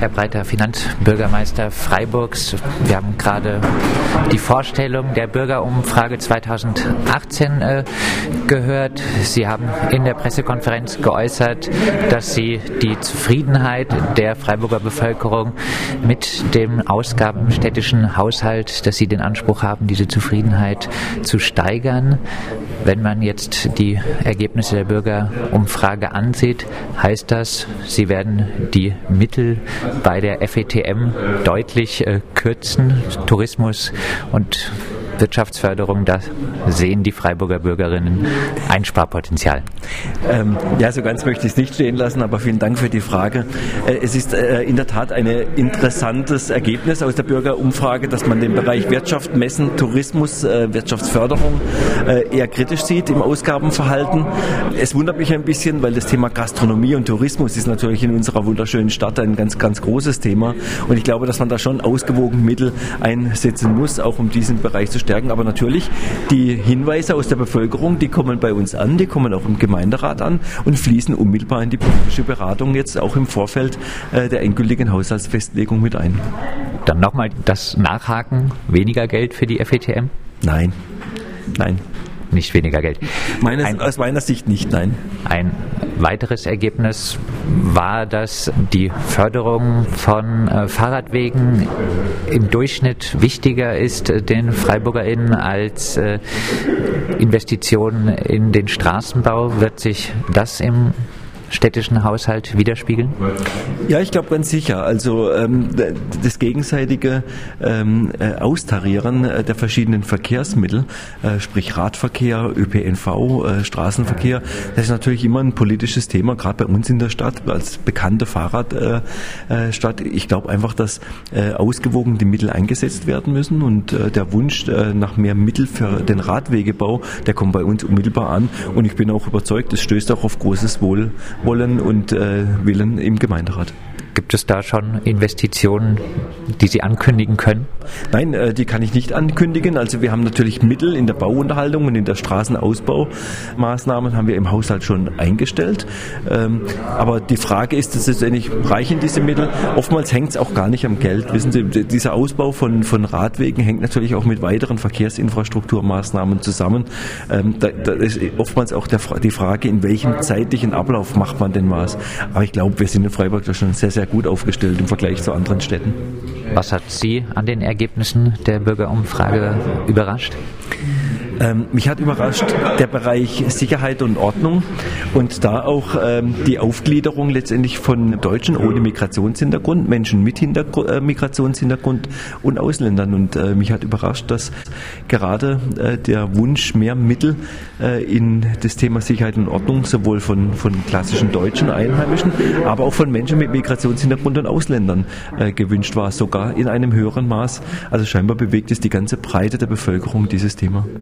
Herr Breiter, Finanzbürgermeister Freiburgs. Wir haben gerade die Vorstellung der Bürgerumfrage 2018 äh, gehört. Sie haben in der Pressekonferenz geäußert, dass Sie die Zufriedenheit der Freiburger Bevölkerung mit dem Ausgaben im städtischen Haushalt, dass Sie den Anspruch haben, diese Zufriedenheit zu steigern. Wenn man jetzt die Ergebnisse der Bürgerumfrage ansieht, heißt das, Sie werden die Mittel bei der FETM deutlich äh, kürzen. Tourismus und Wirtschaftsförderung, da sehen die Freiburger Bürgerinnen Einsparpotenzial. Ähm, ja, so ganz möchte ich es nicht stehen lassen, aber vielen Dank für die Frage. Äh, es ist äh, in der Tat ein interessantes Ergebnis aus der Bürgerumfrage, dass man den Bereich Wirtschaft, Messen, Tourismus, äh, Wirtschaftsförderung äh, eher kritisch sieht im Ausgabenverhalten. Es wundert mich ein bisschen, weil das Thema Gastronomie und Tourismus ist natürlich in unserer wunderschönen Stadt ein ganz, ganz großes Thema. Und ich glaube, dass man da schon ausgewogen Mittel einsetzen muss, auch um diesen Bereich zu stärken. Aber natürlich, die Hinweise aus der Bevölkerung, die kommen bei uns an, die kommen auch im Gemeinderat an und fließen unmittelbar in die politische Beratung jetzt auch im Vorfeld äh, der endgültigen Haushaltsfestlegung mit ein. Dann nochmal das Nachhaken, weniger Geld für die FETM? Nein, nein. Nicht weniger Geld. Meines, ein, aus meiner Sicht nicht, nein. Ein weiteres Ergebnis war, dass die Förderung von äh, Fahrradwegen im Durchschnitt wichtiger ist äh, den FreiburgerInnen als äh, Investitionen in den Straßenbau. Wird sich das im städtischen Haushalt widerspiegeln? Ja, ich glaube ganz sicher. Also ähm, das gegenseitige ähm, äh, Austarieren äh, der verschiedenen Verkehrsmittel, äh, sprich Radverkehr, ÖPNV, äh, Straßenverkehr, das ist natürlich immer ein politisches Thema, gerade bei uns in der Stadt, als bekannte Fahrradstadt. Äh, äh, ich glaube einfach, dass ausgewogen die Mittel eingesetzt werden müssen und der Wunsch nach mehr Mittel für den Radwegebau, der kommt bei uns unmittelbar an und ich bin auch überzeugt, es stößt auch auf großes Wohl wollen und äh, Willen im Gemeinderat. Gibt es da schon Investitionen, die Sie ankündigen können? Nein, äh, die kann ich nicht ankündigen. Also wir haben natürlich Mittel in der Bauunterhaltung und in der Straßenausbaumaßnahmen haben wir im Haushalt schon eingestellt. Ähm, aber die Frage ist, dass letztendlich reichen diese Mittel? Oftmals hängt es auch gar nicht am Geld. Wissen Sie, dieser Ausbau von, von Radwegen hängt natürlich auch mit weiteren Verkehrsinfrastrukturmaßnahmen zusammen. Ähm, da, da ist oftmals auch der, die Frage, in welchem zeitlichen Ablauf macht man denn was? Aber ich glaube, wir sind in Freiburg da schon sehr, sehr gut aufgestellt im Vergleich zu anderen Städten. Was hat Sie an den Ergebnissen der Bürgerumfrage überrascht? Ähm, mich hat überrascht der Bereich Sicherheit und Ordnung und da auch ähm, die Aufgliederung letztendlich von Deutschen ohne Migrationshintergrund, Menschen mit Hintergr äh, Migrationshintergrund und Ausländern. Und äh, mich hat überrascht, dass gerade äh, der Wunsch, mehr Mittel äh, in das Thema Sicherheit und Ordnung sowohl von, von klassischen Deutschen, Einheimischen, aber auch von Menschen mit Migrationshintergrund und Ausländern äh, gewünscht war, sogar in einem höheren Maß. Also scheinbar bewegt es die ganze Breite der Bevölkerung dieses Thema.